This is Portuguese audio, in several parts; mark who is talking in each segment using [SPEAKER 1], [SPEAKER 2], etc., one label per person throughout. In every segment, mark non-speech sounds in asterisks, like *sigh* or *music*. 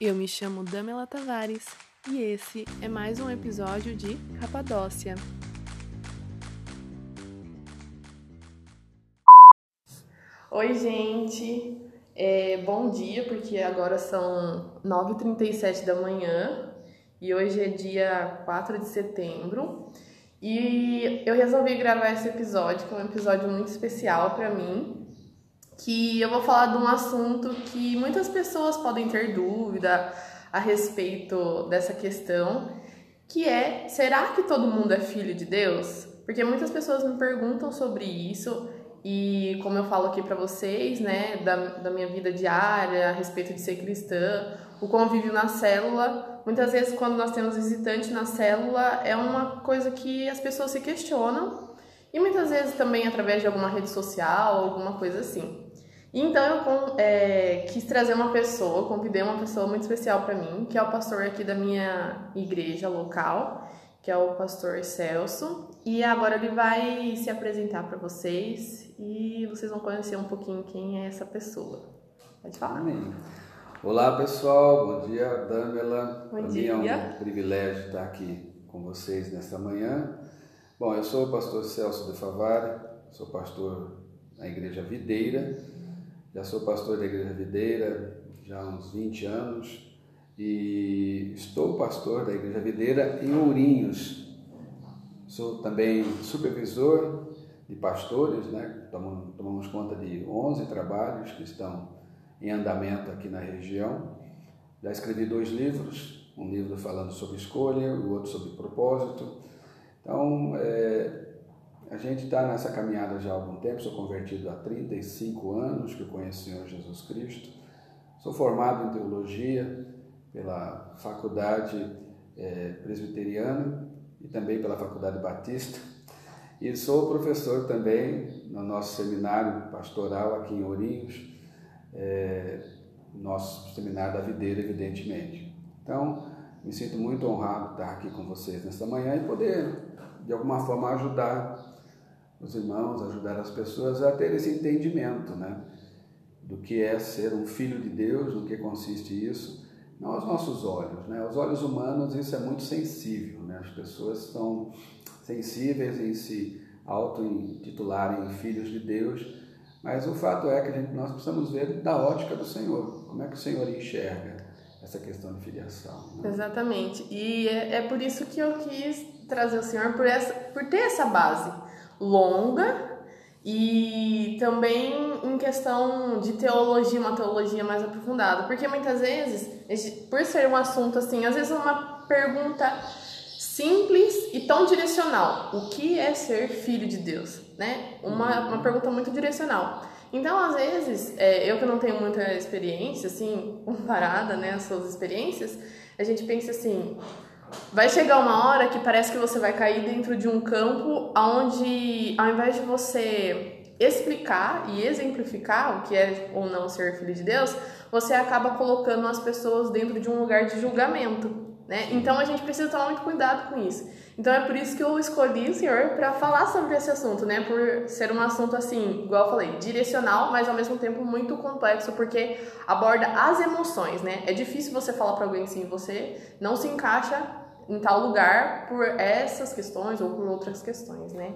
[SPEAKER 1] Eu me chamo Damela Tavares e esse é mais um episódio de Capadócia. Oi, gente! É, bom dia, porque agora são 9h37 da manhã e hoje é dia 4 de setembro. E eu resolvi gravar esse episódio, que é um episódio muito especial para mim, que eu vou falar de um assunto que muitas pessoas podem ter dúvida a respeito dessa questão, que é: será que todo mundo é filho de Deus? Porque muitas pessoas me perguntam sobre isso e como eu falo aqui para vocês, né, da, da minha vida diária a respeito de ser cristã, o convívio na célula, muitas vezes quando nós temos visitante na célula é uma coisa que as pessoas se questionam e muitas vezes também através de alguma rede social, alguma coisa assim. Então eu é, quis trazer uma pessoa, convidei uma pessoa muito especial para mim, que é o pastor aqui da minha igreja local, que é o pastor Celso, e agora ele vai se apresentar para vocês e vocês vão conhecer um pouquinho quem é essa pessoa. Pode falar.
[SPEAKER 2] Amém. Olá pessoal, bom dia, Damela.
[SPEAKER 1] Bom
[SPEAKER 2] Para
[SPEAKER 1] dia.
[SPEAKER 2] mim é um privilégio estar aqui com vocês nesta manhã. Bom, eu sou o pastor Celso de Favari, sou pastor na Igreja Videira, já sou pastor da Igreja Videira já há uns 20 anos e estou pastor da Igreja Videira em Ourinhos. Sou também supervisor de pastores, né? Tomamos, tomamos conta de 11 trabalhos que estão em andamento aqui na região. Já escrevi dois livros, um livro falando sobre escolha o outro sobre propósito. Então, é, a gente está nessa caminhada já há algum tempo, sou convertido há 35 anos que eu conheço o Senhor Jesus Cristo. Sou formado em teologia pela Faculdade é, Presbiteriana e também pela Faculdade Batista. E sou professor também no nosso seminário pastoral aqui em Ourinhos, é, nosso seminário da Videira, evidentemente. Então, me sinto muito honrado de estar aqui com vocês nesta manhã e poder, de alguma forma, ajudar os irmãos, ajudar as pessoas a ter esse entendimento, né? Do que é ser um filho de Deus, no que consiste isso, não aos nossos olhos, né? Aos olhos humanos isso é muito sensível, né? As pessoas são sensíveis em se auto-intitularem filhos de Deus, mas o fato é que a gente, nós precisamos ver da ótica do Senhor, como é que o Senhor enxerga essa questão de filiação. Né?
[SPEAKER 1] Exatamente. E é, é por isso que eu quis trazer o senhor por, essa, por ter essa base longa e também em questão de teologia, uma teologia mais aprofundada. Porque muitas vezes, por ser um assunto assim, às vezes uma pergunta simples e tão direcional. O que é ser filho de Deus? Né? Uma, uma pergunta muito direcional. Então, às vezes, é, eu que não tenho muita experiência, assim, comparada né, às suas experiências, a gente pensa assim, vai chegar uma hora que parece que você vai cair dentro de um campo onde, ao invés de você explicar e exemplificar o que é ou não ser filho de Deus, você acaba colocando as pessoas dentro de um lugar de julgamento. Né? Então a gente precisa tomar muito cuidado com isso. Então é por isso que eu escolhi o senhor para falar sobre esse assunto, né? Por ser um assunto assim, igual eu falei, direcional, mas ao mesmo tempo muito complexo, porque aborda as emoções, né? É difícil você falar para alguém assim, você não se encaixa em tal lugar por essas questões ou por outras questões, né?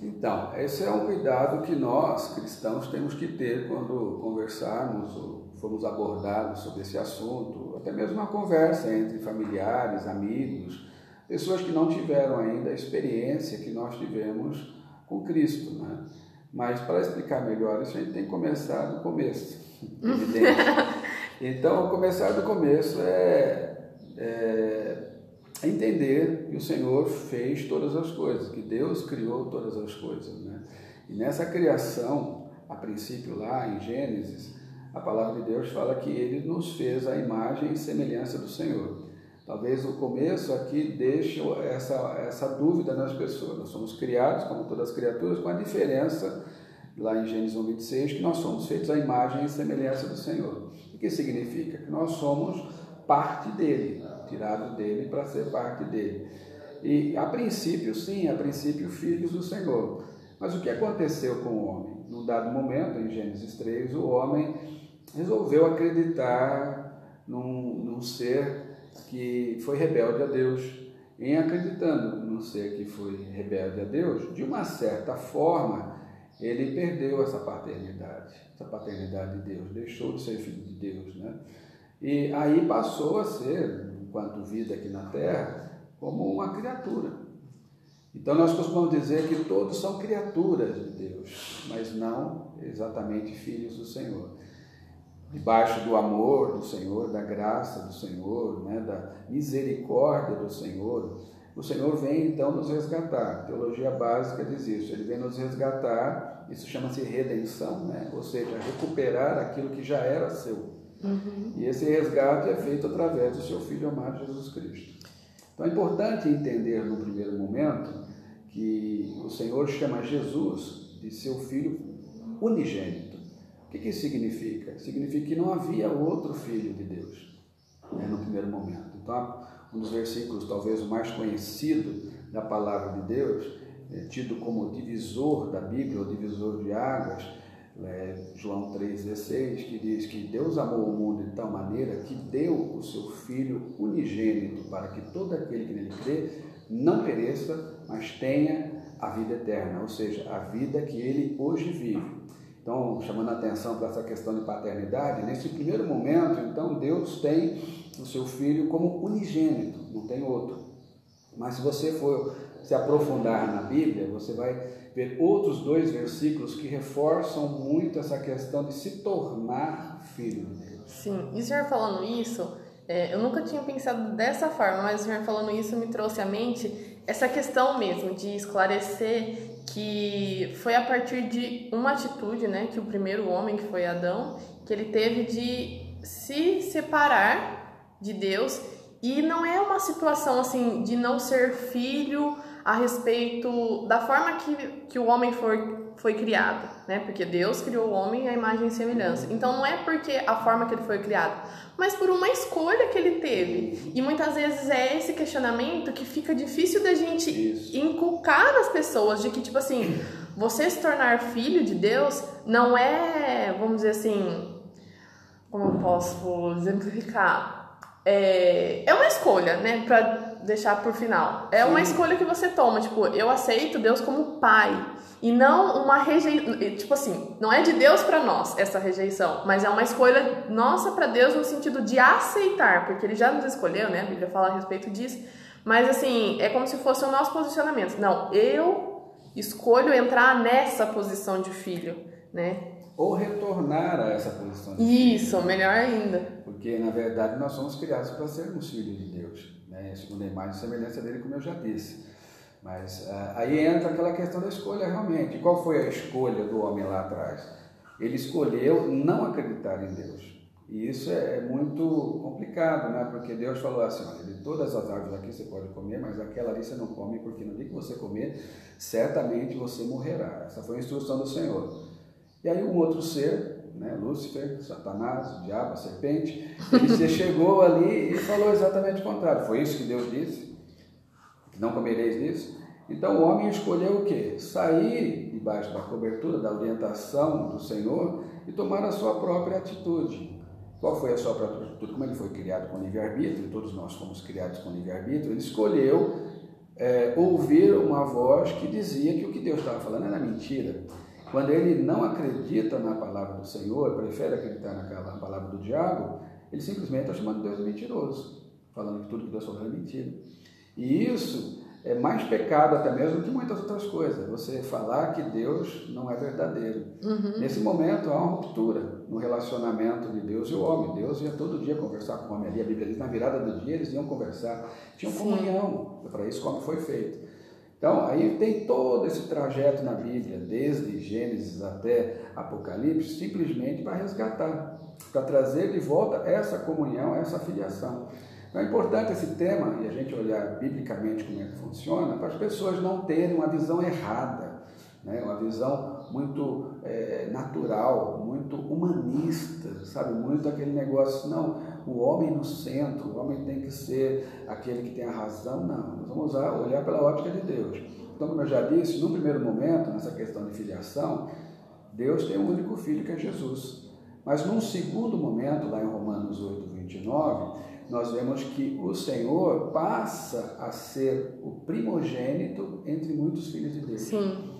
[SPEAKER 2] Então, esse é um cuidado que nós, cristãos, temos que ter quando conversarmos ou formos abordados sobre esse assunto, até mesmo uma conversa entre familiares, amigos, pessoas que não tiveram ainda a experiência que nós tivemos com Cristo, né? Mas para explicar melhor isso, a gente tem que começar do começo. *laughs* Então, começar do começo é, é entender que o Senhor fez todas as coisas, que Deus criou todas as coisas, né? E nessa criação, a princípio lá em Gênesis, a palavra de Deus fala que Ele nos fez a imagem e semelhança do Senhor. Talvez o começo aqui deixe essa, essa dúvida nas pessoas. Nós somos criados, como todas as criaturas, com a diferença, lá em Gênesis 1, 26, que nós somos feitos à imagem e semelhança do Senhor. O que significa? Que nós somos parte dele, tirado dele para ser parte dele. E a princípio, sim, a princípio, filhos do Senhor. Mas o que aconteceu com o homem? Num dado momento, em Gênesis 3, o homem resolveu acreditar num, num ser que foi rebelde a Deus. Em acreditando num ser que foi rebelde a Deus, de uma certa forma, ele perdeu essa paternidade, essa paternidade de Deus, deixou de ser filho de Deus, né? E aí passou a ser, enquanto vida aqui na terra, como uma criatura. Então nós costumamos dizer que todos são criaturas de Deus, mas não exatamente filhos do Senhor. Debaixo do amor do Senhor, da graça do Senhor, né, da misericórdia do Senhor, o Senhor vem então nos resgatar. A teologia básica diz isso. Ele vem nos resgatar, isso chama-se redenção, né? ou seja, recuperar aquilo que já era seu. Uhum. E esse resgate é feito através do seu Filho amado Jesus Cristo. Então é importante entender no primeiro momento que o Senhor chama Jesus de seu Filho unigênito. O que, isso significa? Significa que não havia outro Filho de Deus né, no primeiro momento. Então, um dos versículos talvez o mais conhecido da palavra de Deus, é, tido como divisor da Bíblia, ou divisor de águas, é, João 3,16, que diz que Deus amou o mundo de tal maneira que deu o seu Filho unigênito para que todo aquele que nele crê não pereça, mas tenha a vida eterna, ou seja, a vida que ele hoje vive. Então, chamando a atenção para essa questão de paternidade, nesse primeiro momento, então, Deus tem o seu filho como unigênito, não tem outro. Mas se você for se aprofundar na Bíblia, você vai ver outros dois versículos que reforçam muito essa questão de se tornar filho de Deus.
[SPEAKER 1] Sim, e o senhor falando isso, é, eu nunca tinha pensado dessa forma, mas o senhor falando isso me trouxe à mente essa questão mesmo de esclarecer que foi a partir de uma atitude, né, que o primeiro homem, que foi Adão, que ele teve de se separar de Deus. E não é uma situação assim de não ser filho a respeito da forma que, que o homem foi, foi criado, né? Porque Deus criou o homem à imagem e semelhança. Então não é porque a forma que ele foi criado, mas por uma escolha que ele teve. E muitas vezes é esse questionamento que fica difícil da gente Isso. inculcar nas pessoas de que tipo assim, você se tornar filho de Deus não é, vamos dizer assim, como eu posso exemplificar? É, é uma escolha, né? Pra deixar por final. É Sim. uma escolha que você toma, tipo, eu aceito Deus como pai e não uma rejeição, tipo assim, não é de Deus para nós essa rejeição, mas é uma escolha nossa para Deus no sentido de aceitar, porque ele já nos escolheu, né? A Bíblia fala a respeito disso. Mas assim, é como se fosse o nosso posicionamento. Não, eu escolho entrar nessa posição de filho, né?
[SPEAKER 2] Ou retornar a essa posição de
[SPEAKER 1] Isso, filho. melhor ainda.
[SPEAKER 2] Porque na verdade nós somos criados para sermos filhos de Deus né, segundo a imagem e semelhança dele, como eu já disse. Mas uh, aí entra aquela questão da escolha realmente. Qual foi a escolha do homem lá atrás? Ele escolheu não acreditar em Deus. E isso é, é muito complicado, né? Porque Deus falou assim: olha, de todas as árvores aqui você pode comer, mas aquela ali você não come, porque no dia que você comer, certamente você morrerá. Essa foi a instrução do Senhor. E aí um outro ser né? Lúcifer, Satanás, o diabo, a serpente, ele *laughs* chegou ali e falou exatamente o contrário. Foi isso que Deus disse? Não comereis disso? Então o homem escolheu o quê? Sair debaixo da cobertura, da orientação do Senhor e tomar a sua própria atitude. Qual foi a sua própria atitude? Como ele foi criado com livre-arbítrio, todos nós fomos criados com livre-arbítrio, ele escolheu é, ouvir uma voz que dizia que o que Deus estava falando era mentira. Quando ele não acredita na palavra do Senhor, prefere acreditar naquela palavra do diabo, ele simplesmente está chamando Deus de mentiroso, falando que tudo que Deus falou é mentira. E isso é mais pecado até mesmo que muitas outras coisas. Você falar que Deus não é verdadeiro. Uhum. Nesse momento há uma ruptura no relacionamento de Deus e o homem. Deus ia todo dia conversar com o homem ali. A Bíblia diz, na virada do dia eles iam conversar. Tinham comunhão. Para isso como foi feito. Então, aí tem todo esse trajeto na Bíblia, desde Gênesis até Apocalipse, simplesmente para resgatar, para trazer de volta essa comunhão, essa filiação. Então, é importante esse tema e a gente olhar biblicamente como é que funciona, para as pessoas não terem uma visão errada, né? uma visão muito é, natural, muito humanista, sabe? Muito aquele negócio, não, o homem no centro, o homem tem que ser aquele que tem a razão. Não, nós vamos olhar pela ótica de Deus. Então, como eu já disse, no primeiro momento, nessa questão de filiação, Deus tem um único filho que é Jesus. Mas num segundo momento, lá em Romanos 8, 29, nós vemos que o Senhor passa a ser o primogênito entre muitos filhos de Deus.
[SPEAKER 1] Sim.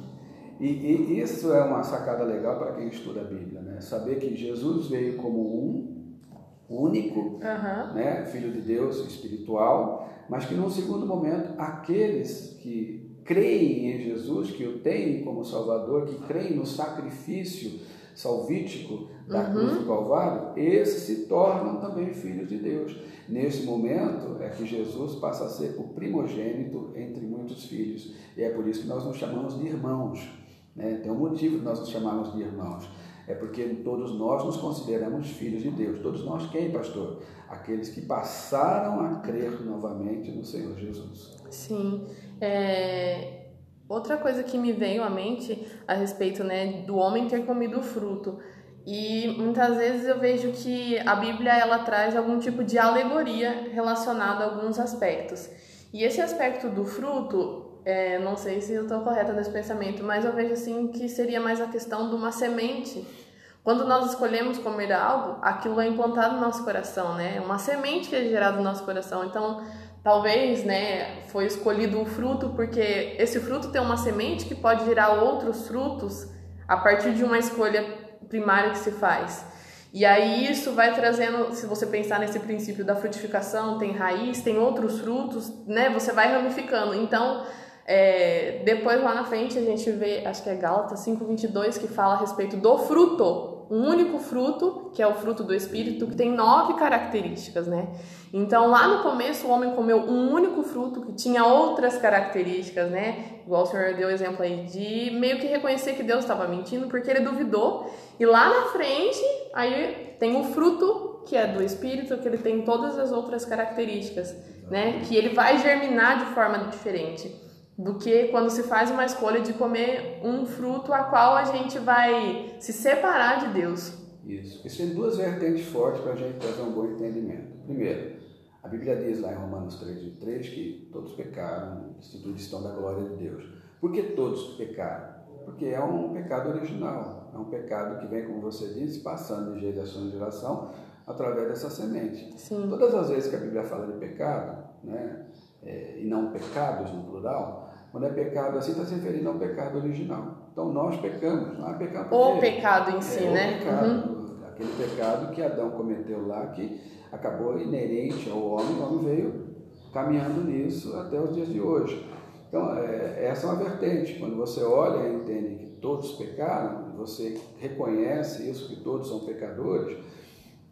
[SPEAKER 2] E, e isso é uma sacada legal para quem estuda a Bíblia, né? Saber que Jesus veio como um único,
[SPEAKER 1] Uhum.
[SPEAKER 2] né, filho de Deus espiritual, mas que num segundo momento aqueles que creem em Jesus, que o têm como Salvador, que creem no sacrifício salvítico da
[SPEAKER 1] Uhum.
[SPEAKER 2] cruz do Calvário, esses se tornam também filhos de Deus. Nesse momento é que Jesus passa a ser o primogênito entre muitos filhos, e é por isso que nós nos chamamos de irmãos. Né? Tem um motivo de nós nos chamarmos de irmãos. É porque todos nós nos consideramos filhos de Deus. Todos nós quem, pastor? Aqueles que passaram a crer novamente no Senhor Jesus.
[SPEAKER 1] Sim. É, Outra coisa que me veio à mente a respeito né, do homem ter comido o fruto. E muitas vezes eu vejo que a Bíblia ela traz algum tipo de alegoria relacionada a alguns aspectos. E esse aspecto do fruto, é, não sei se eu estou correta nesse pensamento, mas eu vejo assim que seria mais a questão de uma semente. Quando nós escolhemos comer algo, aquilo é implantado no nosso coração, né? É uma semente que é gerada no nosso coração. Então, talvez, né, foi escolhido o fruto porque esse fruto tem uma semente que pode gerar outros frutos a partir de uma escolha primária que se faz. E aí isso vai trazendo, se você pensar nesse princípio da frutificação, tem raiz, tem outros frutos, né? Você vai ramificando. Então, é, depois lá na frente a gente vê, acho que é Gálatas 5:22 que fala a respeito do fruto, um único fruto, que é o fruto do espírito, que tem nove características, né? Então, lá no começo o homem comeu um único fruto que tinha outras características, né? Igual o senhor deu o exemplo aí de meio que reconhecer que Deus estava mentindo porque ele duvidou. E lá na frente, aí tem o fruto que é do espírito, que ele tem todas as outras características, né? Que ele vai germinar de forma diferente do que quando se faz uma escolha de comer um fruto a qual a gente vai se separar de Deus.
[SPEAKER 2] Isso. Isso tem duas vertentes fortes para a gente fazer um bom entendimento. Primeiro, a Bíblia diz lá em Romanos 3, 3 que todos pecaram, estão da glória de Deus. Por que todos pecaram? Porque é um pecado original, é um pecado que vem, como você disse, passando de geração em geração através dessa semente.
[SPEAKER 1] Sim.
[SPEAKER 2] Todas as vezes que a Bíblia fala de pecado, né, é, e não pecados no plural, quando é pecado assim, está se referindo ao pecado original. Então nós pecamos, não é pecado
[SPEAKER 1] O
[SPEAKER 2] porque-
[SPEAKER 1] pecado em si,
[SPEAKER 2] é,
[SPEAKER 1] né?
[SPEAKER 2] O pecado,
[SPEAKER 1] Uhum.
[SPEAKER 2] aquele pecado que Adão cometeu lá, que acabou inerente ao homem, o homem veio caminhando nisso até os dias de hoje. Então, é, essa é uma vertente. Quando você olha e entende que todos pecaram, você reconhece isso, que todos são pecadores,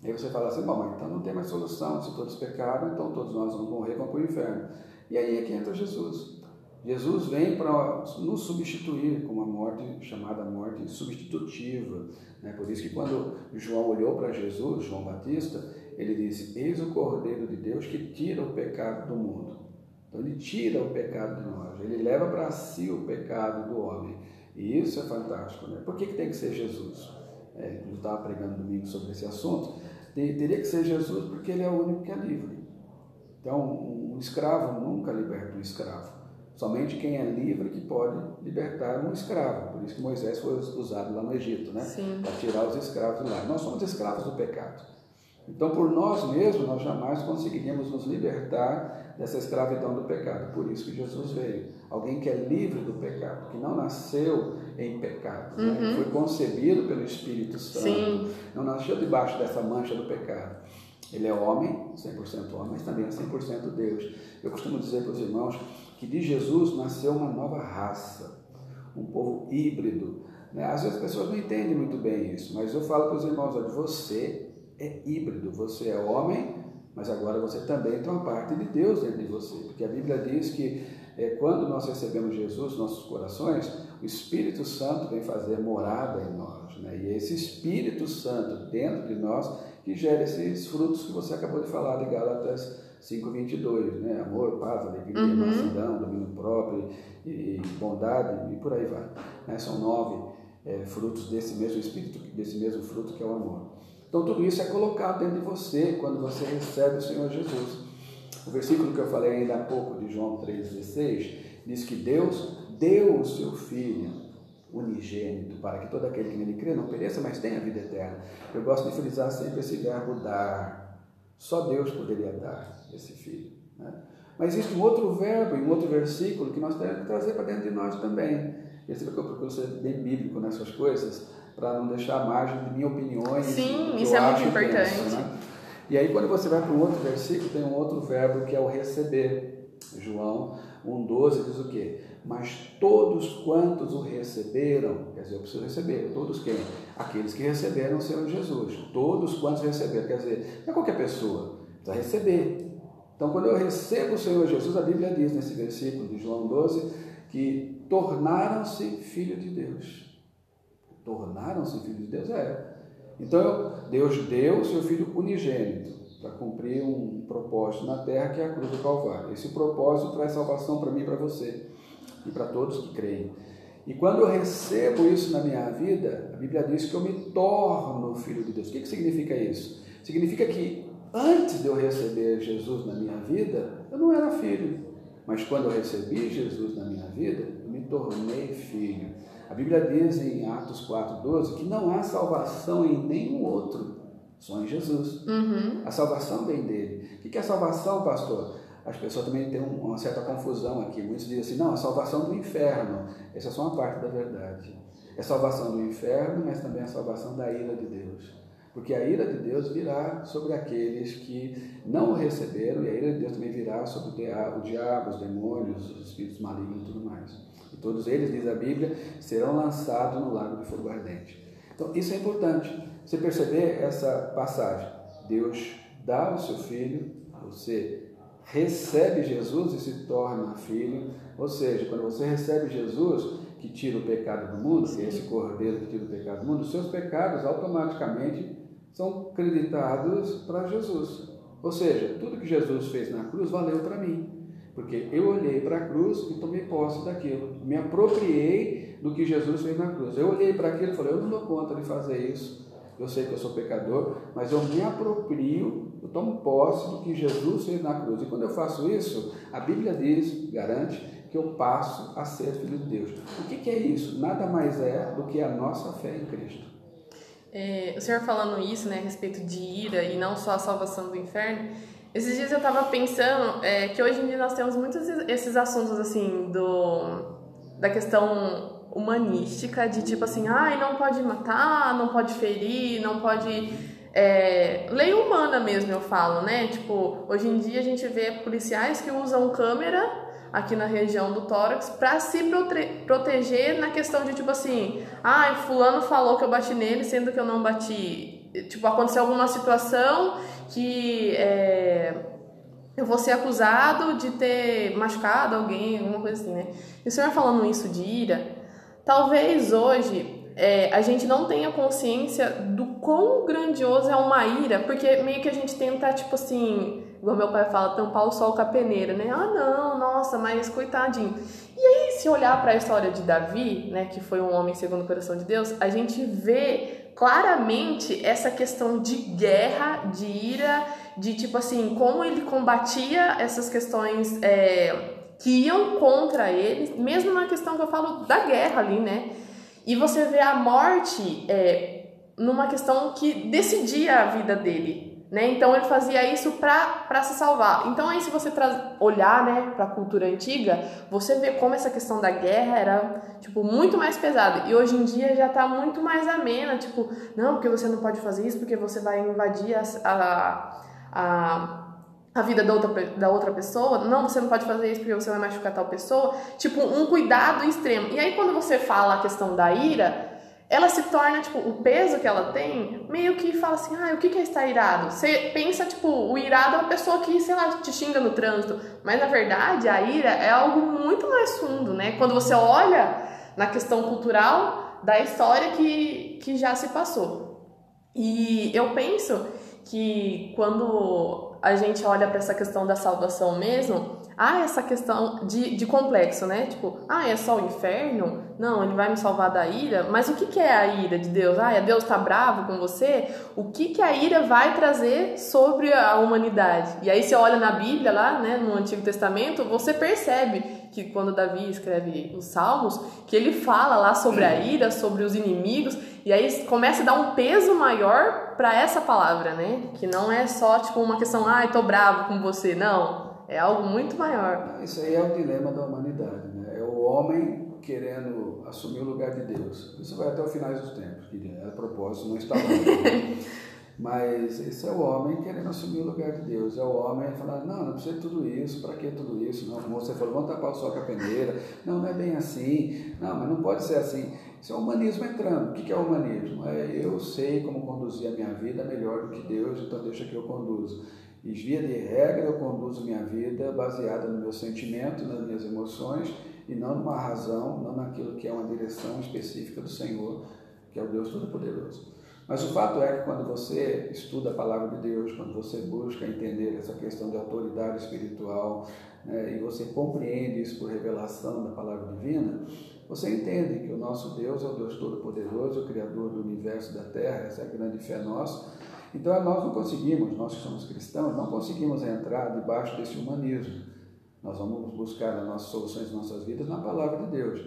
[SPEAKER 2] aí você fala assim, bom, mas então não tem mais solução, se todos pecaram, então todos nós vamos morrer, vamos para o inferno. E aí é que entra Jesus. Jesus vem para nos substituir com uma morte chamada morte substitutiva. Né? Por isso que quando João olhou para Jesus, João Batista, ele disse: Eis o Cordeiro de Deus que tira o pecado do mundo. Então ele tira o pecado de nós, ele leva para si o pecado do homem. E isso é fantástico. Né? Por que, que tem que ser Jesus? É, eu estava pregando domingo sobre esse assunto. Teria que ser Jesus porque ele é o único que é livre. Então, um escravo nunca liberta um escravo. Somente quem é livre que pode libertar um escravo. Por isso que Moisés foi usado lá no Egito, né? Para tirar os escravos lá. Nós somos escravos do pecado. Então, por nós mesmos, nós jamais conseguiríamos nos libertar dessa escravidão do pecado. Por isso que Jesus veio. Alguém que é livre do pecado, que não nasceu em pecado, né?
[SPEAKER 1] Uhum.
[SPEAKER 2] foi concebido pelo Espírito Santo,
[SPEAKER 1] Sim.
[SPEAKER 2] não nasceu debaixo dessa mancha do pecado. Ele é homem, 100% homem, mas também é 100% Deus. Eu costumo dizer para os irmãos que de Jesus nasceu uma nova raça, um povo híbrido. né? Às vezes as pessoas não entendem muito bem isso, mas eu falo para os irmãos: olha, você é híbrido, você é homem, mas agora você também tem uma parte de Deus dentro de você, porque a Bíblia diz que é, quando nós recebemos Jesus nos nossos corações, o Espírito Santo vem fazer morada em nós, né? e é esse Espírito Santo dentro de nós que gera esses frutos que você acabou de falar de Gálatas 5,22, né? amor, paz, alegria,
[SPEAKER 1] Uhum.
[SPEAKER 2] mansidão, domínio próprio e, e bondade e por aí vai. né? São nove é, frutos desse mesmo Espírito, desse mesmo fruto que é o amor. Então tudo isso é colocado dentro de você quando você recebe o Senhor Jesus. O versículo que eu falei ainda há pouco, de João 3,16, diz que Deus deu o seu Filho unigênito para que todo aquele que nele crê não pereça, mas tenha vida eterna. Eu gosto de frisar sempre esse verbo dar. Só Deus poderia dar esse filho. Né? Mas existe um outro verbo, um outro versículo que nós temos que trazer para dentro de nós também. Esse é que eu procuro ser bem bíblico nessas coisas, para não deixar a margem de minhas opiniões.
[SPEAKER 1] Sim, isso é muito importante. Penso, né?
[SPEAKER 2] E aí, quando você vai para um outro versículo, tem um outro verbo que é o receber. João 1,12 diz o quê? Mas todos quantos o receberam, quer dizer, eu preciso receber, todos quem? Aqueles que receberam o Senhor Jesus. Todos quantos receberam, quer dizer, não é qualquer pessoa, precisa receber. Então, quando eu recebo o Senhor Jesus, a Bíblia diz nesse versículo de João 12 que tornaram-se filhos de Deus. Tornaram-se filhos de Deus? É. Então, Deus deu o seu Filho unigênito para cumprir um propósito na terra que é a cruz do Calvário. Esse propósito traz salvação para mim e para você e para todos que creem. E quando eu recebo isso na minha vida, a Bíblia diz que eu me torno filho de Deus. O que, que significa isso? Significa que antes de eu receber Jesus na minha vida, eu não era filho. Mas quando eu recebi Jesus na minha vida, eu me tornei filho. A Bíblia diz em Atos 4,12 que não há salvação em nenhum outro, só em Jesus.
[SPEAKER 1] Uhum.
[SPEAKER 2] A salvação vem dele. O que é salvação, pastor? As pessoas também têm uma certa confusão aqui. Muitos dizem assim: não, a salvação do inferno. Essa é só uma parte da verdade. É salvação do inferno, mas também a salvação da ira de Deus. Porque a ira de Deus virá sobre aqueles que não o receberam, e a ira de Deus também virá sobre o diabo, os demônios, os espíritos malignos e tudo mais. E todos eles, diz a Bíblia, serão lançados no lago de fogo ardente. Então, isso é importante. Você perceber essa passagem. Deus dá o seu filho, você recebe Jesus e se torna filho. Ou seja, quando você recebe Jesus, que tira o pecado do mundo, que é esse cordeiro que tira o pecado do mundo, os seus pecados automaticamente são creditados para Jesus. Ou seja, tudo que Jesus fez na cruz valeu para mim. Porque eu olhei para a cruz e tomei posse daquilo. Me apropriei do que Jesus fez na cruz. Eu olhei para aquilo e falei: eu não dou conta de fazer isso. Eu sei que eu sou pecador, mas eu me aproprio, eu tomo posse do que Jesus fez na cruz. E quando eu faço isso, a Bíblia diz, garante, que eu passo a ser filho de Deus. O que, que é isso? Nada mais é do que a nossa fé em Cristo.
[SPEAKER 1] É, o senhor falando isso, né, a respeito de ira e não só a salvação do inferno, esses dias eu tava pensando é, que hoje em dia nós temos muitos esses assuntos, assim, do, da questão humanística, de tipo assim, ai, não pode matar, não pode ferir, não pode. É, lei humana mesmo, eu falo, né? Tipo, hoje em dia a gente vê policiais que usam câmera aqui na região do tórax para se prote proteger na questão de tipo assim, ai, fulano falou que eu bati nele, sendo que eu não bati. Tipo, aconteceu alguma situação que é, eu vou ser acusado de ter machucado alguém, alguma coisa assim, né? E o senhor falando isso de ira, talvez hoje é, a gente não tenha consciência do quão grandioso é uma ira, porque meio que a gente tenta, tipo assim, igual meu pai fala, tampar o sol com a peneira, né? Ah, não, nossa, mas coitadinho. E aí, se olhar para a história de Davi, né, que foi um homem segundo o coração de Deus, a gente vê claramente essa questão de guerra, de ira, de tipo assim, como ele combatia essas questões é, que iam contra ele, mesmo na questão que eu falo da guerra ali, né? E você vê a morte é, numa questão que decidia a vida dele, né? Então ele fazia isso para se salvar. Então aí se você olhar, né, para a cultura antiga, você vê como essa questão da guerra era tipo muito mais pesada. E hoje em dia já está muito mais amena, tipo, não, porque você não pode fazer isso porque você vai invadir a, a, a a vida da outra, da outra pessoa, não, você não pode fazer isso porque você vai machucar tal pessoa, tipo, um cuidado extremo. E aí, quando você fala a questão da ira, ela se torna, tipo, o peso que ela tem, meio que fala assim, ah, o que é estar irado? Você pensa, tipo, o irado é uma pessoa que, sei lá, te xinga no trânsito, mas na verdade a ira é algo muito mais fundo, né? Quando você olha na questão cultural da história que, que já se passou. E eu penso que quando a gente olha para essa questão da salvação mesmo, há essa questão de, de complexo, né? Tipo, ah, é só o inferno? Não, ele vai me salvar da ira. Mas o que, que é a ira de Deus? Ah, é Deus tá bravo com você? O que, que a ira vai trazer sobre a humanidade? E aí você olha na Bíblia lá, né, no Antigo Testamento, você percebe que quando Davi escreve os Salmos, que ele fala lá sobre a ira, sobre os inimigos, e aí começa a dar um peso maior para essa palavra, né? Que não é só tipo uma questão, ai, ah, tô bravo com você, não. É algo muito maior.
[SPEAKER 2] Isso aí é o dilema da humanidade, né? É o homem querendo assumir o lugar de Deus. Isso vai até o final dos tempos, que a propósito não está lá. *laughs* Mas esse é o homem querendo assumir o lugar de Deus. É o homem falando, não, não precisa de tudo isso, para que tudo isso? Não, como você falou, vamos tapar o sol com a peneira. Não, não é bem assim. Não, mas não pode ser assim. Isso é o humanismo entrando. O que é o humanismo? É eu sei como conduzir a minha vida melhor do que Deus, então deixa que eu conduzo. E via de regra eu conduzo minha vida baseada no meu sentimento, nas minhas emoções e não numa razão, não naquilo que é uma direção específica do Senhor, que é o Deus Todo-Poderoso. Mas o fato é que quando você estuda a palavra de Deus, quando você busca entender essa questão de autoridade espiritual né, e você compreende isso por revelação da palavra divina, você entende que o nosso Deus é o Deus Todo-Poderoso, o Criador do universo e da terra, essa é a grande fé nossa. Então nós não conseguimos, nós que somos cristãos, não conseguimos entrar debaixo desse humanismo. Nós vamos buscar as nossas soluções em nossas vidas na palavra de Deus.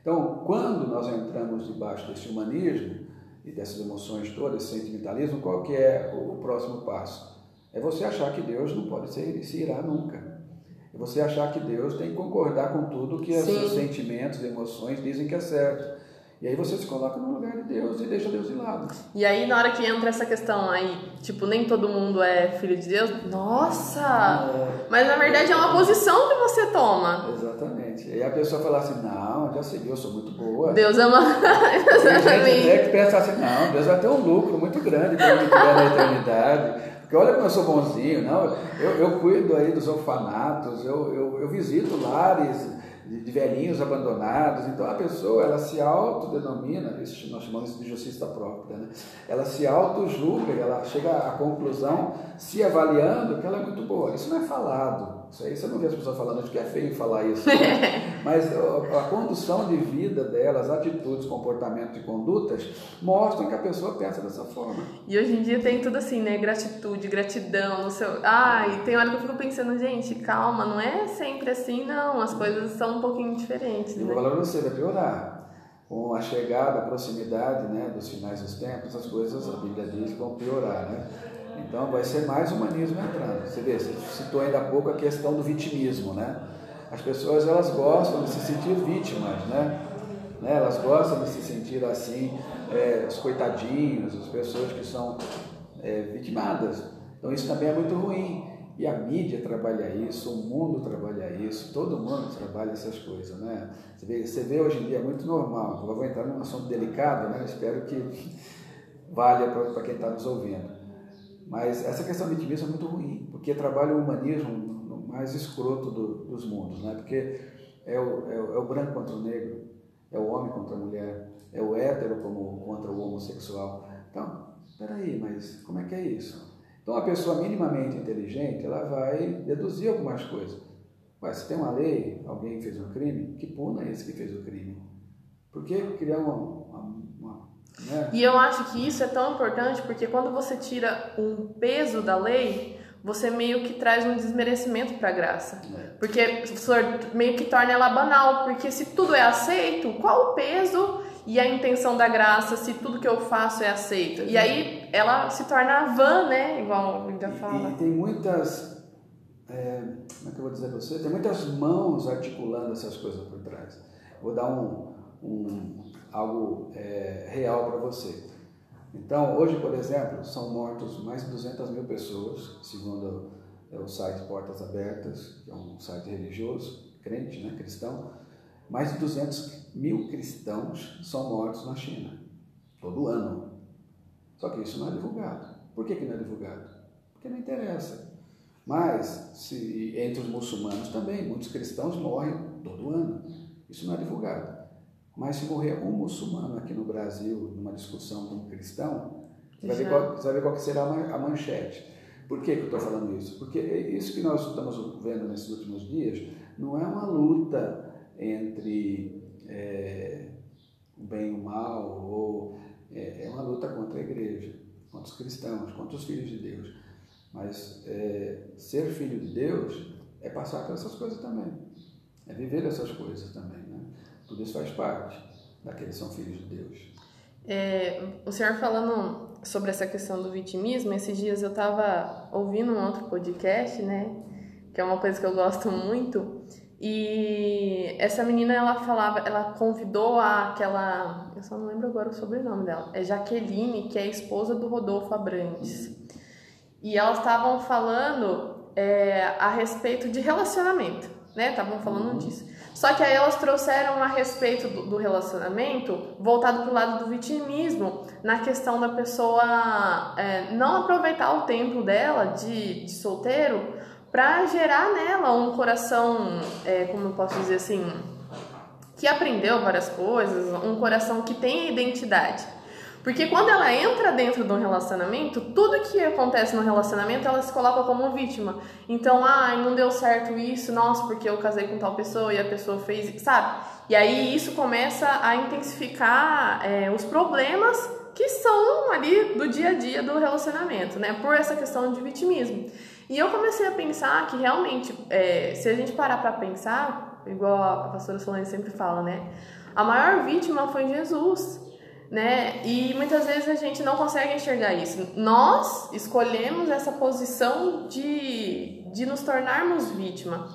[SPEAKER 2] Então, quando nós entramos debaixo desse humanismo, e dessas emoções todas, esse sentimentalismo, qual que é o próximo passo? É você achar que Deus não pode ser, se irar nunca. É você achar que Deus tem que concordar com tudo que os seus sentimentos, emoções dizem que é certo. E aí você se coloca no lugar de Deus e deixa Deus de lado.
[SPEAKER 1] E aí na hora que entra essa questão aí, tipo, nem todo mundo é filho de Deus, nossa! É... Mas na verdade é uma posição que você toma.
[SPEAKER 2] Exatamente. E aí a pessoa fala assim, não, já sei, eu sou muito boa.
[SPEAKER 1] Deus ama.
[SPEAKER 2] Exatamente. *laughs* Tem gente que pensa assim, não, Deus vai ter um lucro muito grande para mim na eternidade. Porque olha como eu sou bonzinho, não? Eu, eu cuido aí dos orfanatos, eu, eu, eu visito lares de, velhinhos abandonados. Então a pessoa ela se autodenomina, isso nós chamamos de justiça própria, né? ela se auto-julga, ela chega à conclusão, se avaliando, que ela é muito boa. Isso não é falado, isso aí você não vê as pessoas falando, acho que é feio falar isso, né? *laughs* mas a condução de vida delas, atitudes, comportamento e condutas mostram que a pessoa pensa dessa forma.
[SPEAKER 1] E hoje em dia tem tudo assim, né? Gratitude, gratidão, no seu. Ai, tem hora que eu fico pensando, gente, calma, não é sempre assim, não. As coisas são um pouquinho diferentes.
[SPEAKER 2] E né? o valor você vai piorar. Com a chegada, a proximidade né, dos finais dos tempos, as coisas, a Bíblia diz, vão piorar, né? Então vai ser mais humanismo entrando. Você vê, você citou ainda há pouco a questão do vitimismo, né? As pessoas elas gostam de se sentir vítimas, né? né? Elas gostam de se sentir assim, é, os coitadinhos, as pessoas que são é, vitimadas. Então isso também é muito ruim. E a mídia trabalha isso, o mundo trabalha isso, todo mundo trabalha essas coisas, né? Você vê, você vê hoje em dia é muito normal. Eu vou entrar num assunto delicado, né? Espero que valha para quem está nos ouvindo. Mas essa questão do vitimismo é muito ruim, porque trabalha o humanismo mais escroto do, dos mundos, né? porque é o, é, o, é o, branco contra o negro, é o homem contra a mulher, é o hétero como, contra o homossexual. Então, peraí, mas como é que é isso? Então, a pessoa minimamente inteligente, ela vai deduzir algumas coisas. Mas se tem uma lei, alguém fez um crime, que puna esse que fez o crime. Por que criar uma
[SPEAKER 1] é. E eu acho que isso é tão importante porque quando você tira um peso da lei, você meio que traz um desmerecimento para a graça. É. Porque o meio que torna ela banal, porque se tudo é aceito, qual o peso e a intenção da graça se tudo que eu faço é aceito? E aí ela se torna vã, né? Igual ainda fala.
[SPEAKER 2] E, e tem muitas. É, como é que eu vou dizer para você? Tem muitas mãos articulando essas coisas por trás. Vou dar um, um algo é, real para você. Então, hoje, por exemplo, são mortos mais de 200 mil pessoas, segundo é, o site Portas Abertas, que é um site religioso, crente, né, cristão. Mais de 200 mil cristãos são mortos na China, todo ano. Só que isso não é divulgado. Por que, que não é divulgado? Porque não interessa. Mas, se, entre os muçulmanos também, muitos cristãos morrem todo ano. Isso não é divulgado. Mas se morrer um muçulmano aqui no Brasil, numa discussão com um cristão, você vai, ver qual, você vai ver qual será a manchete. Por que, que eu estou falando isso? Porque é isso que nós estamos vendo nesses últimos dias não é uma luta entre é, o bem e o mal, ou é, é, uma luta contra a igreja, contra os cristãos, contra os filhos de Deus. Mas é, ser filho de Deus é passar por essas coisas também, é viver essas coisas também. Né? Tudo isso faz parte daqueles que são filhos de Deus.
[SPEAKER 1] É, o senhor falando sobre essa questão do vitimismo, esses dias eu estava ouvindo um outro podcast, né? Que é uma coisa que eu gosto muito. E essa menina, ela falava, ela convidou aquela, eu só não lembro agora o sobrenome dela, é Jaqueline, que é a esposa do Rodolfo Abrantes. E elas estavam falando é, a respeito de relacionamento, né? Estavam falando disso. Só que aí elas trouxeram a respeito do, do relacionamento voltado para o lado do vitimismo, na questão da pessoa é, não aproveitar o tempo dela de, de solteiro para gerar nela um coração, é, como eu posso dizer assim, que aprendeu várias coisas, um coração que tem identidade. Porque quando ela entra dentro de um relacionamento, tudo que acontece no relacionamento ela se coloca como vítima. Então, ai, ah, não deu certo isso, nossa, porque eu casei com tal pessoa e a pessoa fez, sabe? E aí isso começa a intensificar é, os problemas que são ali do dia a dia do relacionamento, né? Por essa questão de vitimismo. E eu comecei a pensar que realmente, é, se a gente parar para pensar, igual a pastora Solane sempre fala, né? A maior vítima foi Jesus né? E muitas vezes a gente não consegue enxergar isso. Nós escolhemos essa posição de, de nos tornarmos vítima.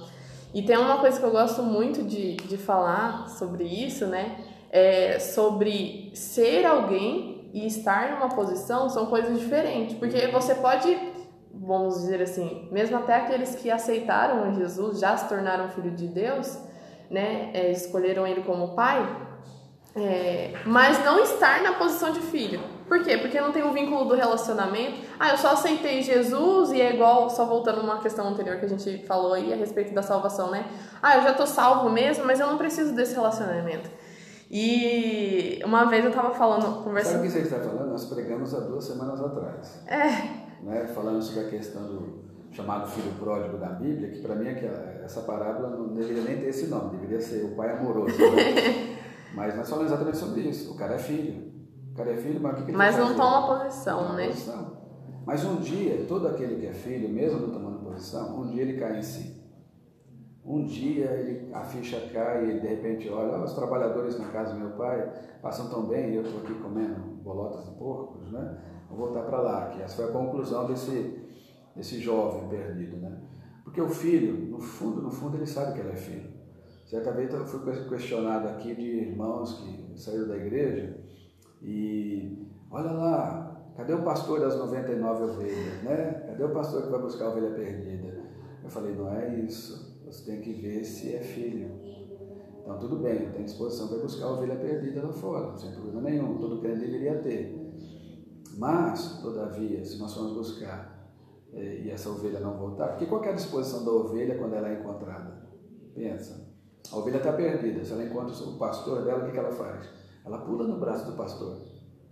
[SPEAKER 1] E tem uma coisa que eu gosto muito de, de falar sobre isso, né? É sobre ser alguém e estar numa posição são coisas diferentes. Porque você pode, vamos dizer assim, mesmo até aqueles que aceitaram Jesus, já se tornaram filho de Deus, né? É, escolheram ele como pai, é, mas não estar na posição de filho. Por quê? Porque não tem um vínculo do relacionamento. Ah, eu só aceitei Jesus e é igual, só voltando uma questão anterior que a gente falou aí a respeito da salvação, né? Ah, eu já tô salvo mesmo, mas eu não preciso desse relacionamento. E uma vez eu tava falando,
[SPEAKER 2] conversando. Sabe o que você está falando? Nós pregamos há duas semanas atrás.
[SPEAKER 1] É.
[SPEAKER 2] Né? Falando sobre a questão do chamado filho pródigo da Bíblia, que para mim é essa parábola não deveria nem ter esse nome, deveria ser o pai amoroso. Né? *laughs* Mas nós falamos exatamente sobre isso. O cara é filho. O cara é filho, mas o que, que ele
[SPEAKER 1] Mas não toma posição, não né?
[SPEAKER 2] Posição. Mas um dia, todo aquele que é filho, mesmo não tomando posição, um dia ele cai em si. Um dia ele, a ficha cai e ele de repente olha, os trabalhadores na casa do meu pai passam tão bem e eu estou aqui comendo bolotas de porcos, né? Vou voltar para lá, que essa foi a conclusão desse, desse jovem perdido, né? Porque o filho, no fundo, no fundo, ele sabe que ele é filho. Certa vez eu fui questionado aqui de irmãos que saíram da igreja e olha lá, cadê o pastor das 99 ovelhas, né? Cadê o pastor que vai buscar a ovelha perdida? Eu falei, não é isso, você tem que ver se é filho. Então tudo bem, tem disposição para buscar a ovelha perdida lá fora, sem problema nenhum, todo crente deveria ter. Mas, todavia, se nós formos buscar eh, e essa ovelha não voltar, porque qual é a disposição da ovelha quando ela é encontrada? Pensa, a ovelha está perdida. Se ela encontra o pastor dela, o que, que ela faz? Ela pula no braço do pastor.